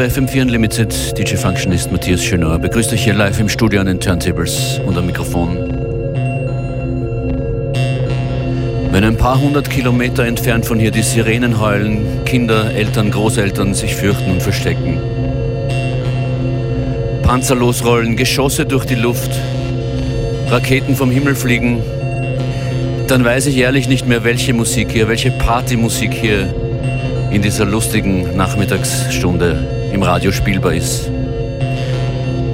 Bei FM4 Unlimited. DJ Functionist Matthias Schönauer begrüßt euch hier live im Studio an den Turntables und am Mikrofon. Wenn ein paar hundert Kilometer entfernt von hier die Sirenen heulen, Kinder, Eltern, Großeltern sich fürchten und verstecken. Panzer losrollen, Geschosse durch die Luft, Raketen vom Himmel fliegen, dann weiß ich ehrlich nicht mehr, welche Musik hier, welche Partymusik hier in dieser lustigen Nachmittagsstunde im Radio spielbar ist.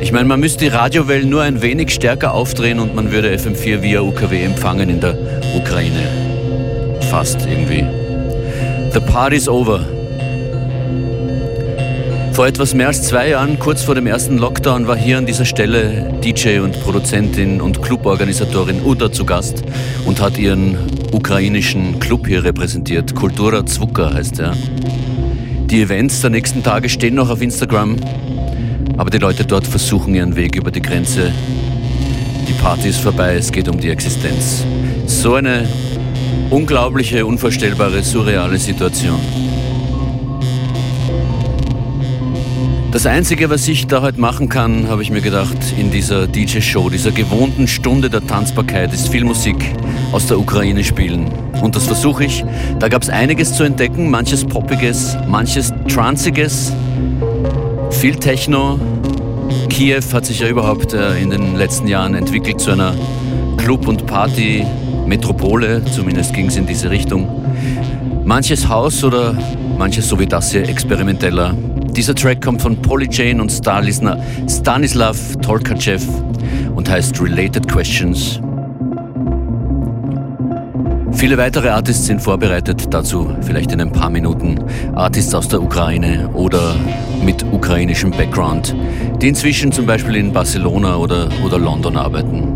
Ich meine, man müsste die Radiowellen nur ein wenig stärker aufdrehen und man würde FM4 via UKW empfangen in der Ukraine. Fast irgendwie. The party's over. Vor etwas mehr als zwei Jahren, kurz vor dem ersten Lockdown, war hier an dieser Stelle DJ und Produzentin und Cluborganisatorin Uda zu Gast und hat ihren ukrainischen Club hier repräsentiert. Kultura Zwuka heißt er. Die Events der nächsten Tage stehen noch auf Instagram, aber die Leute dort versuchen ihren Weg über die Grenze. Die Party ist vorbei, es geht um die Existenz. So eine unglaubliche, unvorstellbare, surreale Situation. Das Einzige, was ich da heute machen kann, habe ich mir gedacht, in dieser DJ-Show, dieser gewohnten Stunde der Tanzbarkeit, ist viel Musik aus der Ukraine spielen. Und das versuche ich. Da gab es einiges zu entdecken, manches Poppiges, manches Transiges, viel Techno. Kiew hat sich ja überhaupt äh, in den letzten Jahren entwickelt zu einer Club- und Party-Metropole, zumindest ging es in diese Richtung. Manches Haus oder manches so wie das hier experimenteller. Dieser Track kommt von Polyjane und Stanislav Tolkachev und heißt Related Questions. Viele weitere Artists sind vorbereitet, dazu vielleicht in ein paar Minuten. Artists aus der Ukraine oder mit ukrainischem Background, die inzwischen zum Beispiel in Barcelona oder, oder London arbeiten.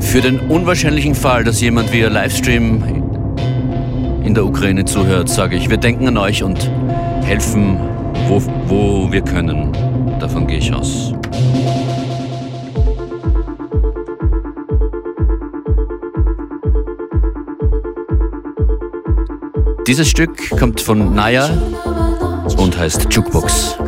Für den unwahrscheinlichen Fall, dass jemand via Livestream in der Ukraine zuhört, sage ich, wir denken an euch und helfen, wo, wo wir können. Davon gehe ich aus. Dieses Stück kommt von Naya und heißt Jukebox.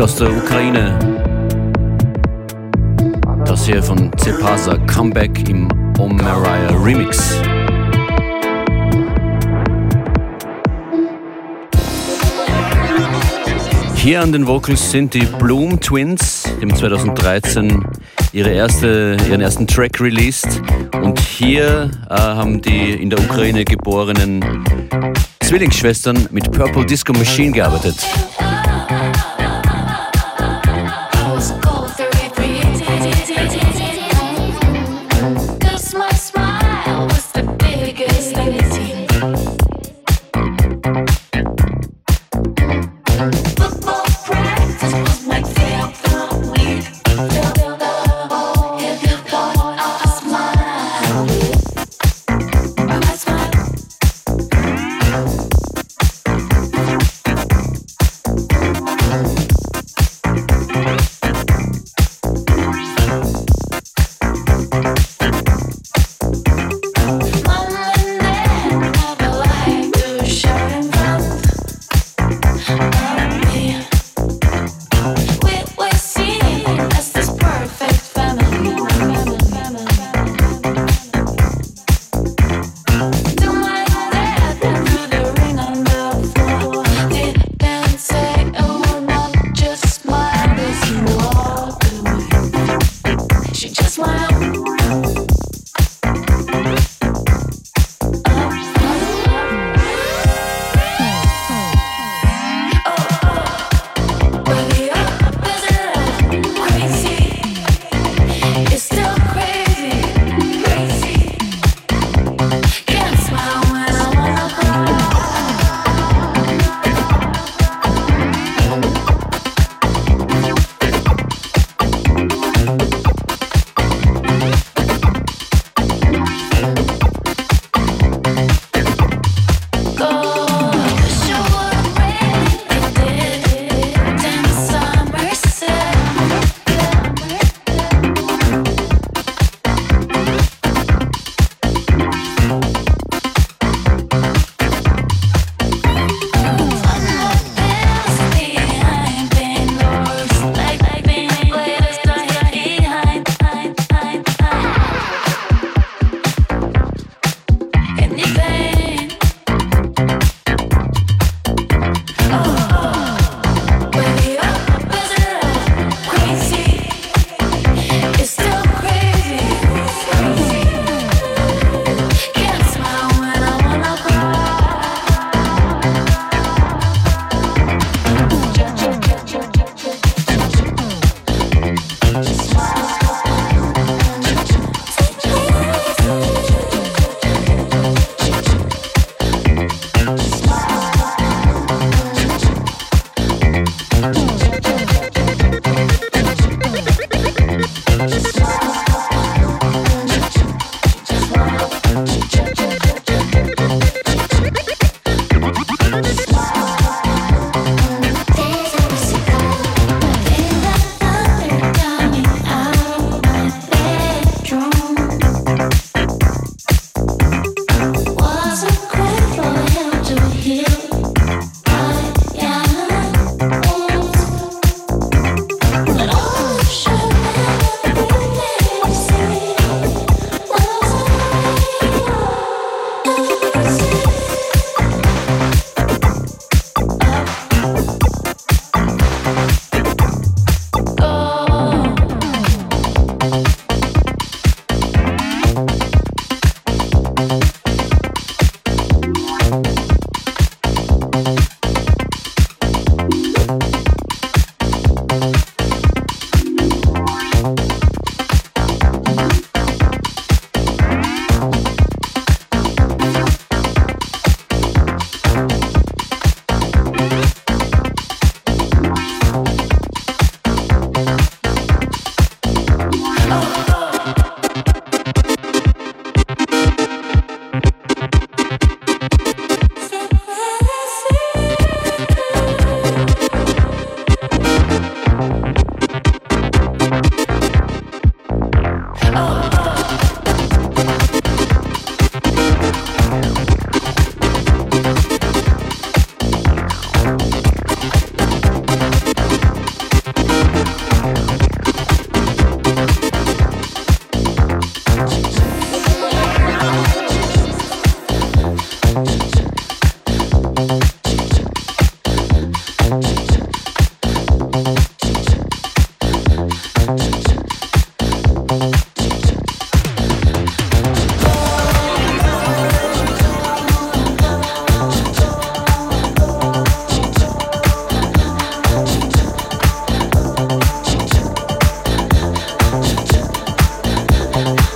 Aus der Ukraine. Das hier von Cepasa Comeback im Omariah Remix. Hier an den Vocals sind die Bloom Twins, die haben 2013 ihre erste, ihren ersten Track released. Und hier äh, haben die in der Ukraine geborenen Zwillingsschwestern mit Purple Disco Machine gearbeitet.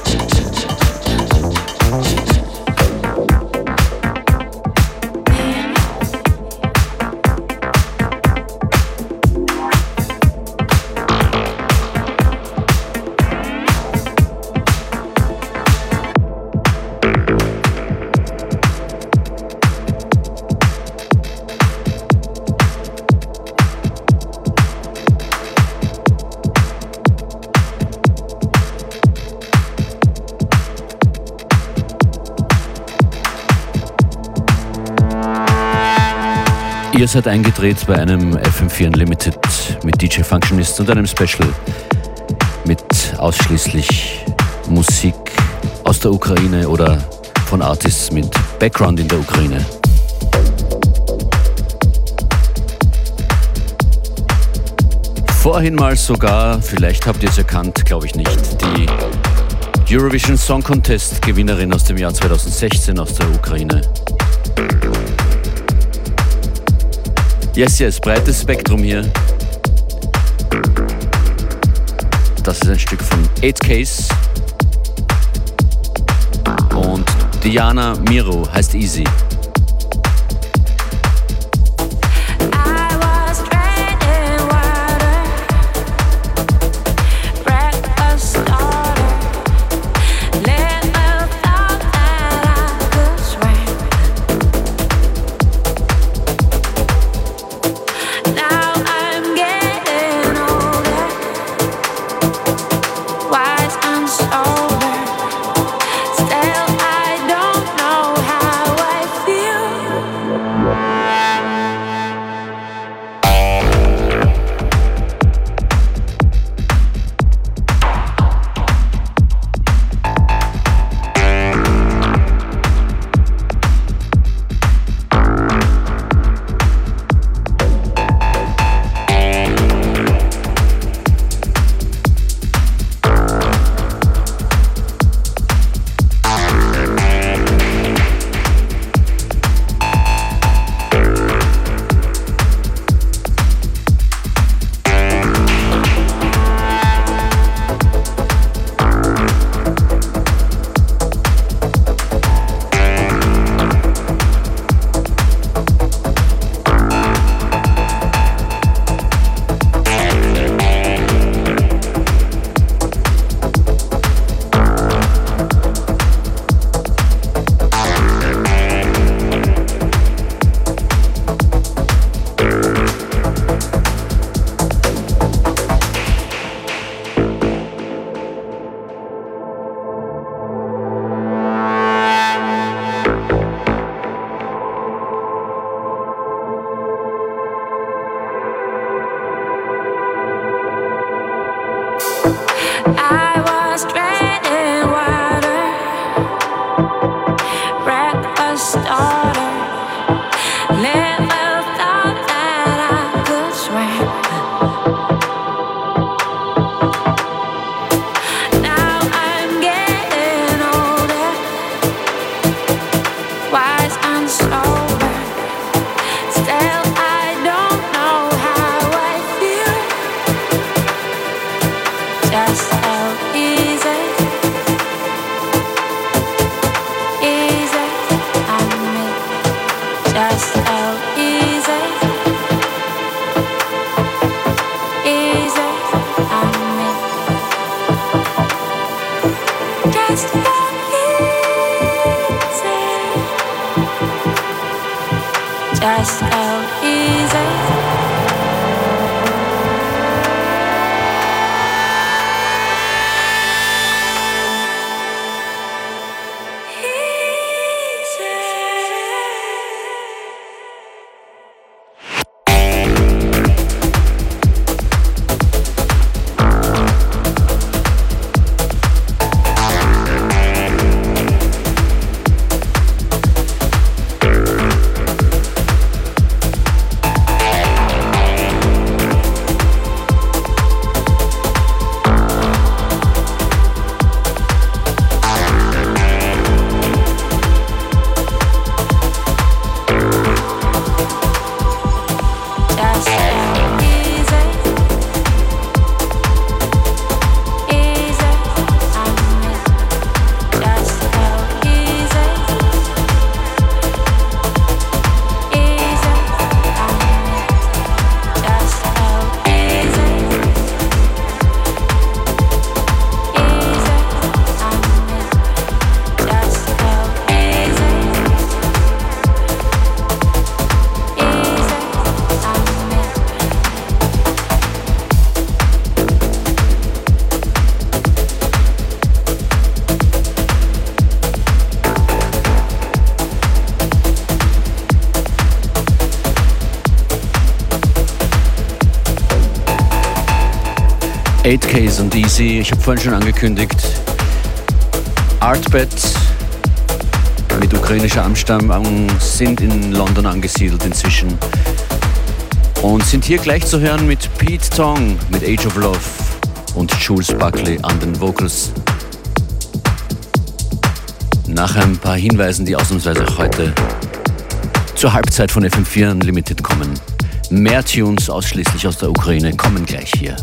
touch. Seid eingedreht bei einem FM4 Unlimited mit DJ Functionist und einem Special mit ausschließlich Musik aus der Ukraine oder von Artists mit Background in der Ukraine. Vorhin mal sogar, vielleicht habt ihr es erkannt, glaube ich nicht, die Eurovision Song Contest Gewinnerin aus dem Jahr 2016 aus der Ukraine. Yes, yes, breites Spektrum hier. Das ist ein Stück von 8 Case. Und Diana Miro heißt Easy. wise and slow. 8Ks und Easy. Ich habe vorhin schon angekündigt. Artbed mit ukrainischer Amstammung sind in London angesiedelt inzwischen. Und sind hier gleich zu hören mit Pete Tong mit Age of Love und Jules Buckley an den Vocals. Nach ein paar Hinweisen, die ausnahmsweise heute zur Halbzeit von FM4 Unlimited kommen. Mehr Tunes ausschließlich aus der Ukraine kommen gleich hier.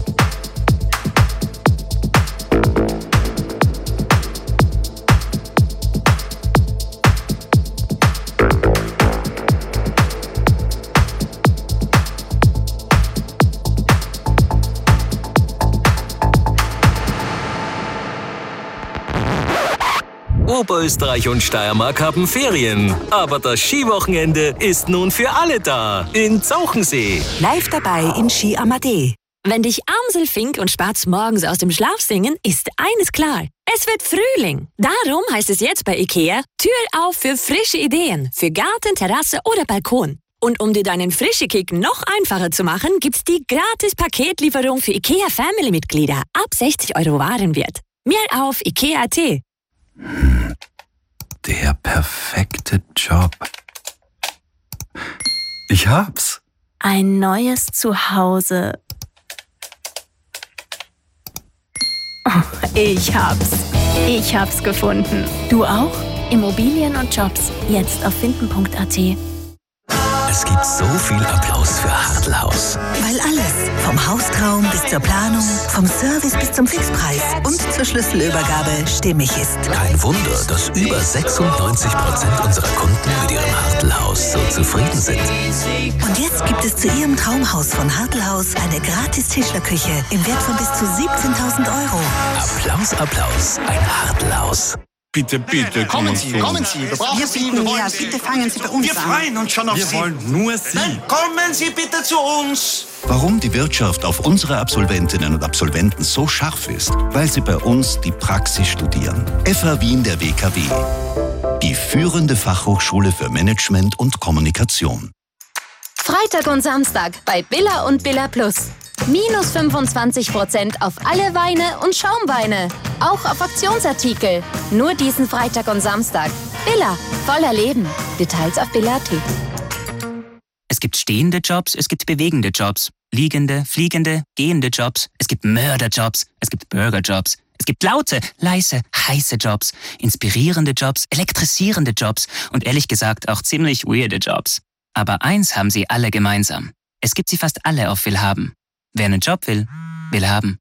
Oberösterreich und Steiermark haben Ferien. Aber das Skiwochenende ist nun für alle da. In Zauchensee. Live dabei in Ski Amadee. Wenn dich Amsel, Fink und Spatz morgens aus dem Schlaf singen, ist eines klar. Es wird Frühling. Darum heißt es jetzt bei IKEA Tür auf für frische Ideen. Für Garten, Terrasse oder Balkon. Und um dir deinen frische Kick noch einfacher zu machen, gibt's die gratis Paketlieferung für IKEA Family Mitglieder ab 60 Euro Warenwert. Mehr auf IKEA.at. Der perfekte Job. Ich hab's. Ein neues Zuhause. Oh, ich hab's. Ich hab's gefunden. Du auch? Immobilien und Jobs. Jetzt auf finden.at. So viel Applaus für Hartlaus. Weil alles, vom Haustraum bis zur Planung, vom Service bis zum Fixpreis und zur Schlüsselübergabe stimmig ist. Kein Wunder, dass über 96 Prozent unserer Kunden mit ihrem Hartelhaus so zufrieden sind. Und jetzt gibt es zu Ihrem Traumhaus von Hartelhaus eine gratis Tischlerküche im Wert von bis zu 17.000 Euro. Applaus, Applaus, ein Hartelhaus. Bitte, bitte, kommen Sie, kommen Sie. Wir brauchen Wir Sie, wir wollen ja, Sie. bitte fangen Sie bei uns Wir an. freuen uns schon auf Wir Sie. wollen nur Sie. Nein, kommen Sie bitte zu uns. Warum die Wirtschaft auf unsere Absolventinnen und Absolventen so scharf ist? Weil sie bei uns die Praxis studieren. FH Wien der WKW. Die führende Fachhochschule für Management und Kommunikation. Freitag und Samstag bei Billa und Billa Plus. Minus 25% auf alle Weine und Schaumweine. Auch auf Aktionsartikel. Nur diesen Freitag und Samstag. Billa, voller Leben. Details auf Billa.at. Es gibt stehende Jobs, es gibt bewegende Jobs, liegende, fliegende, gehende Jobs, es gibt Mörderjobs, es gibt Burgerjobs, es gibt laute, leise, heiße Jobs, inspirierende Jobs, elektrisierende Jobs und ehrlich gesagt auch ziemlich weirde Jobs. Aber eins haben sie alle gemeinsam. Es gibt sie fast alle auf Willhaben. Wer einen Job will, will haben.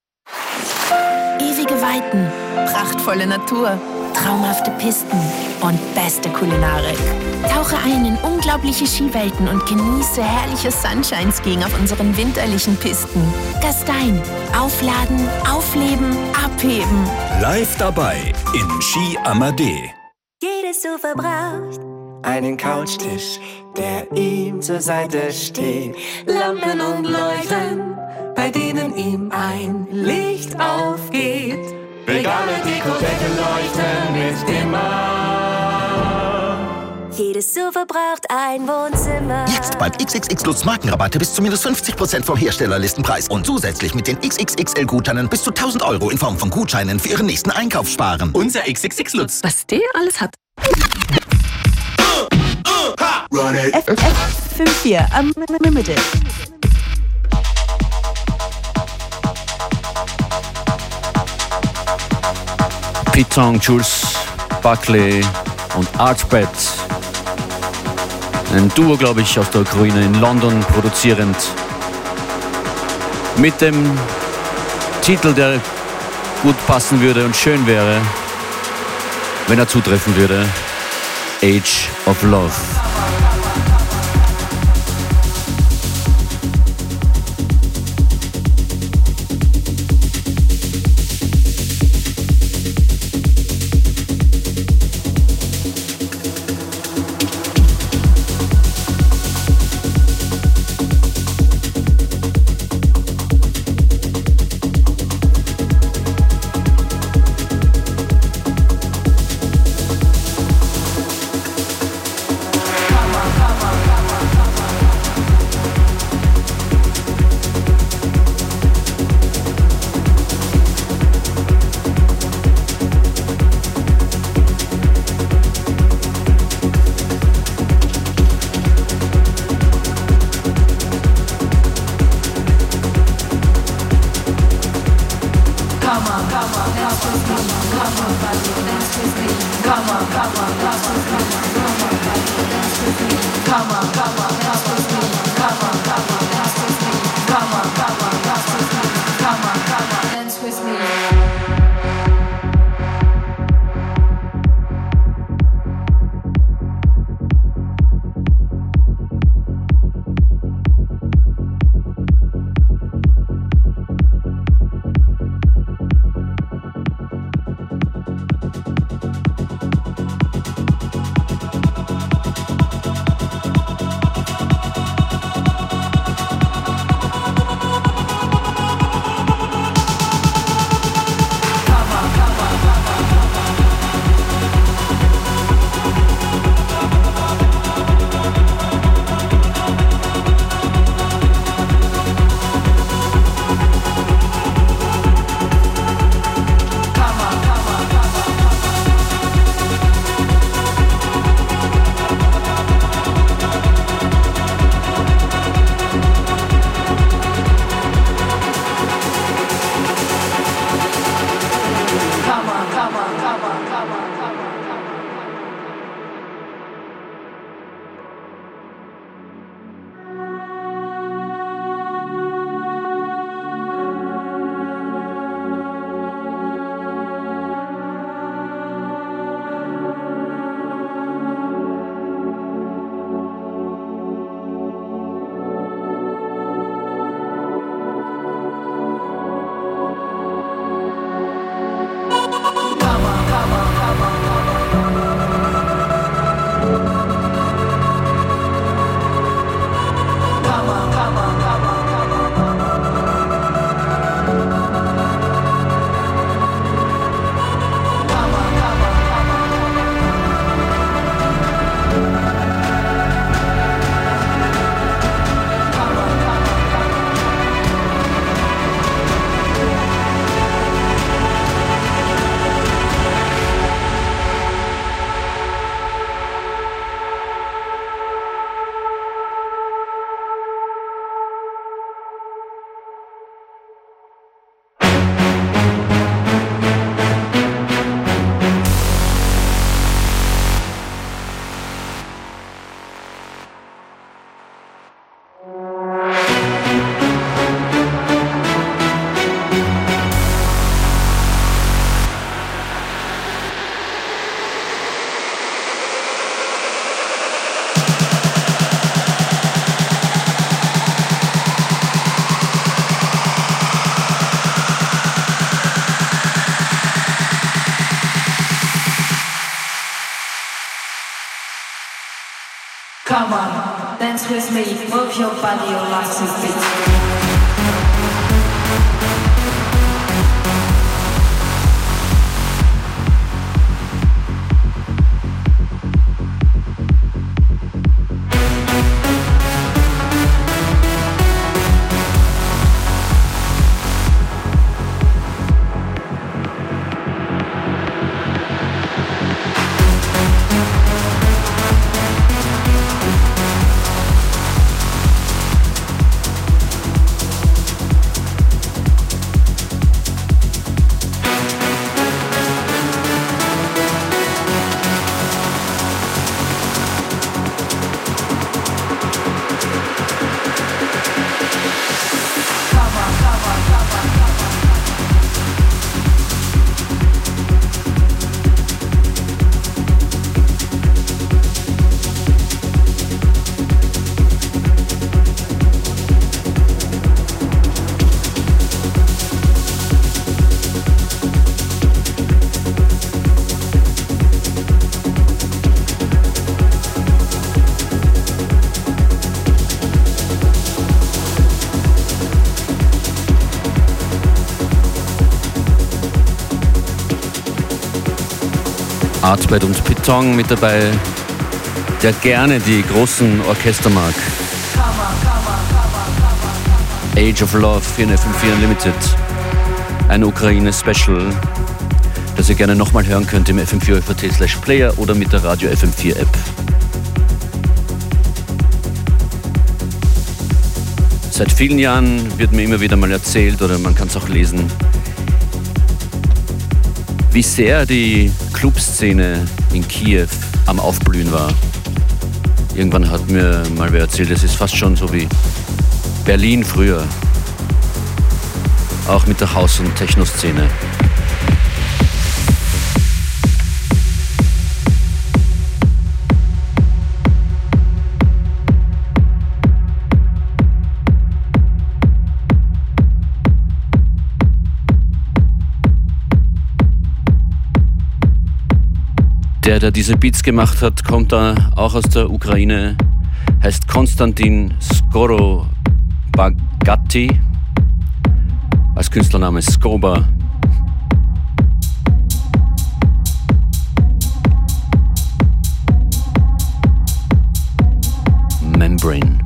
Ewige Weiten, prachtvolle Natur, traumhafte Pisten und beste Kulinarik. Tauche ein in unglaubliche Skiwelten und genieße herrliches Sunshine-Skiing auf unseren winterlichen Pisten. Gastein. Aufladen, aufleben, abheben. Live dabei in Ski Amadee. Jedes Sofa braucht einen Couchtisch, der ihm zur Seite steht. Lampen und Leuchten, bei denen ihm ein Licht aufgeht. Regale, Dekodecken leuchten mit immer. Jedes Sofa braucht ein Wohnzimmer. Jetzt beim XXX Lutz Markenrabatte bis zu minus 50% vom Herstellerlistenpreis und zusätzlich mit den XXXL Gutscheinen bis zu 1000 Euro in Form von Gutscheinen für Ihren nächsten Einkauf sparen. Unser XXX Lutz. Was der alles hat. Run it. F54 Unlimited. Pete Tong, Jules Buckley und Archbet. Ein Duo, glaube ich, aus der Ukraine in London produzierend. Mit dem Titel, der gut passen würde und schön wäre, wenn er zutreffen würde. Age of Love. Come on, dance with me, move your body, your life is beat. Artbed und Piton mit dabei, der gerne die großen Orchester mag. Age of Love 454 Unlimited, ein Ukraine-Special, das ihr gerne nochmal hören könnt im fm4 slash player oder mit der Radio FM4 App. Seit vielen Jahren wird mir immer wieder mal erzählt oder man kann es auch lesen, wie sehr die Clubszene in Kiew am Aufblühen war. Irgendwann hat mir mal wer erzählt, es ist fast schon so wie Berlin früher. Auch mit der Haus- und Techno-Szene. Der, der diese Beats gemacht hat, kommt da auch aus der Ukraine, heißt Konstantin Skorobagatti, als Künstlername Skoba. Membrane.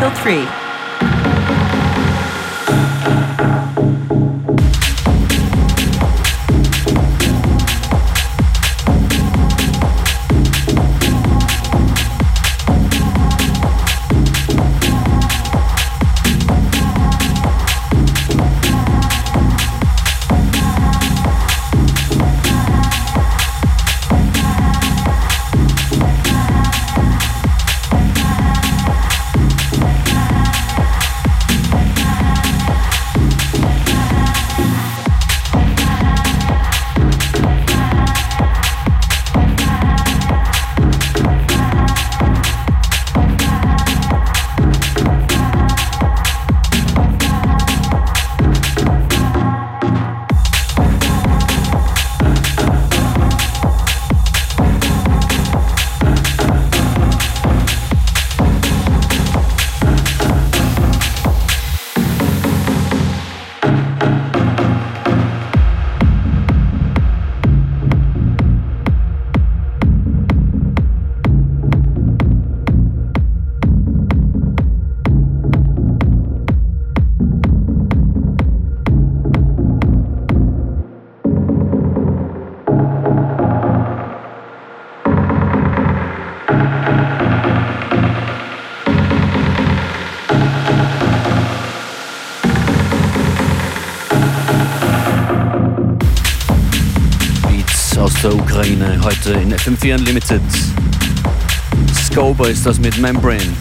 until 3. FM4 Unlimited. Scoba ist das mit Membrane.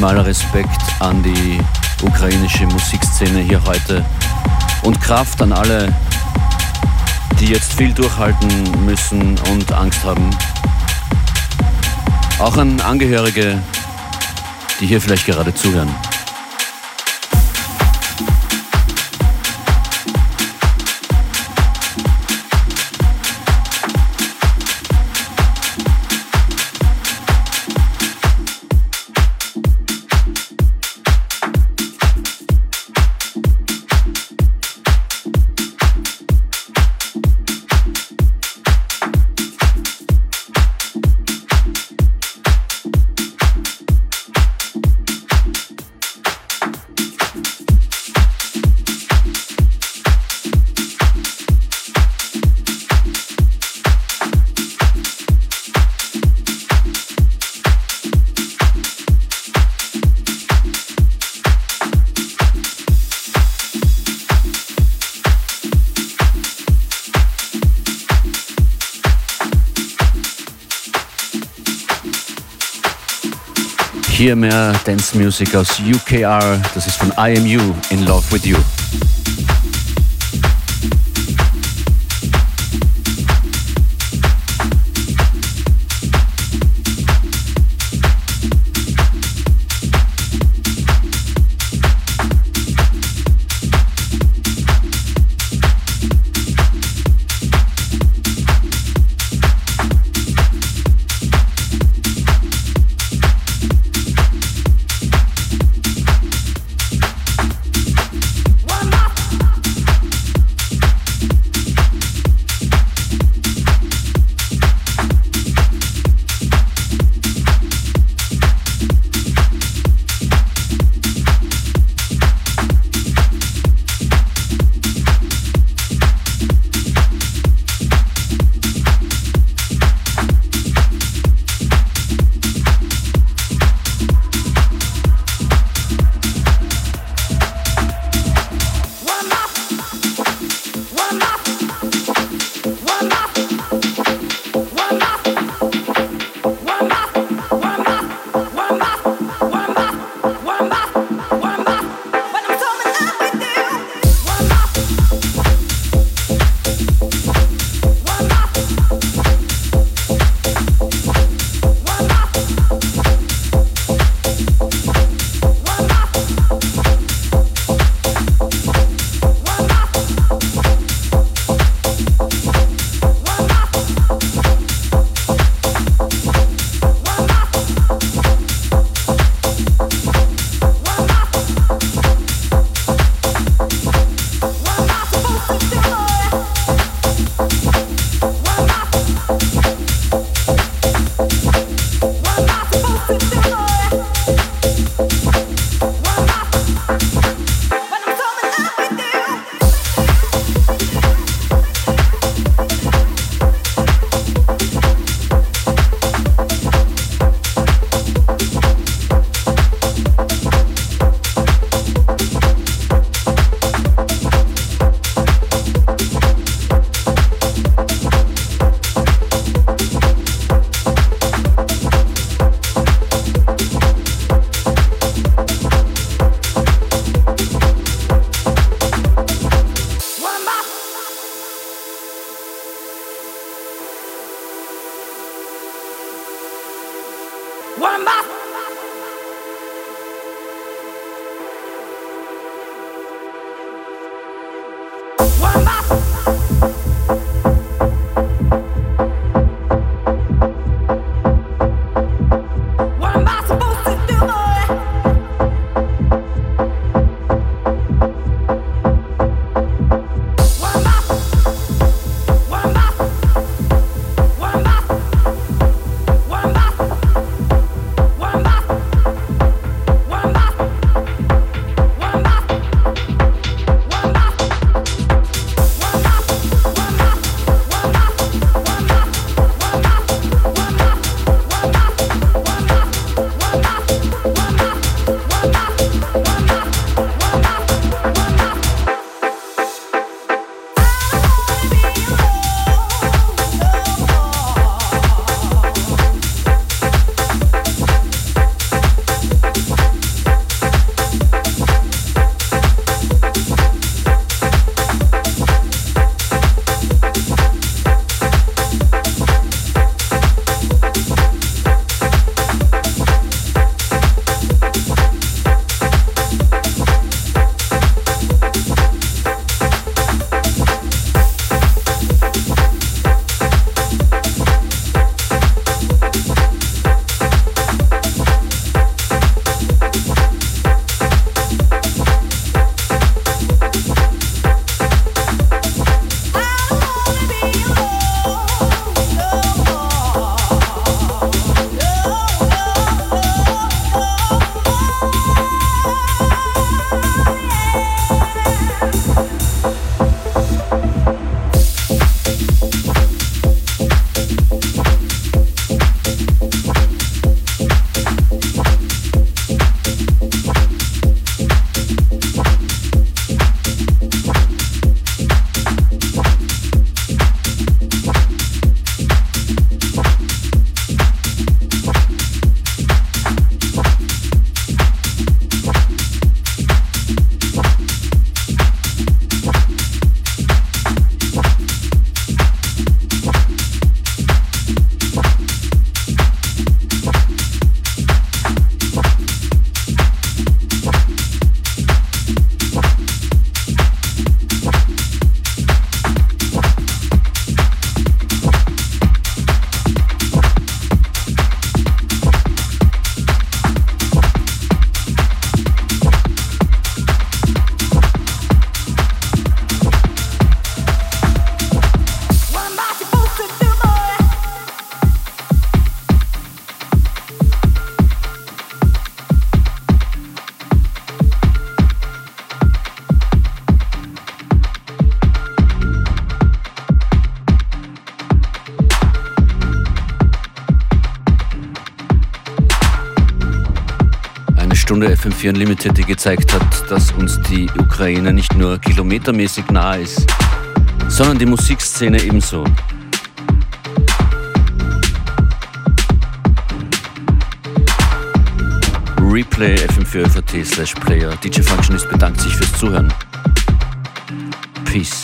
Maximaler Respekt an die ukrainische Musikszene hier heute und Kraft an alle, die jetzt viel durchhalten müssen und Angst haben. Auch an Angehörige, die hier vielleicht gerade zuhören. Hier mehr Dance Music aus UKR, das ist von IMU in Love with You. Stunde FM4 Unlimited, die gezeigt hat, dass uns die Ukraine nicht nur kilometermäßig nahe ist, sondern die Musikszene ebenso. Replay FM4 slash Player. DJ Functionist bedankt sich fürs Zuhören. Peace.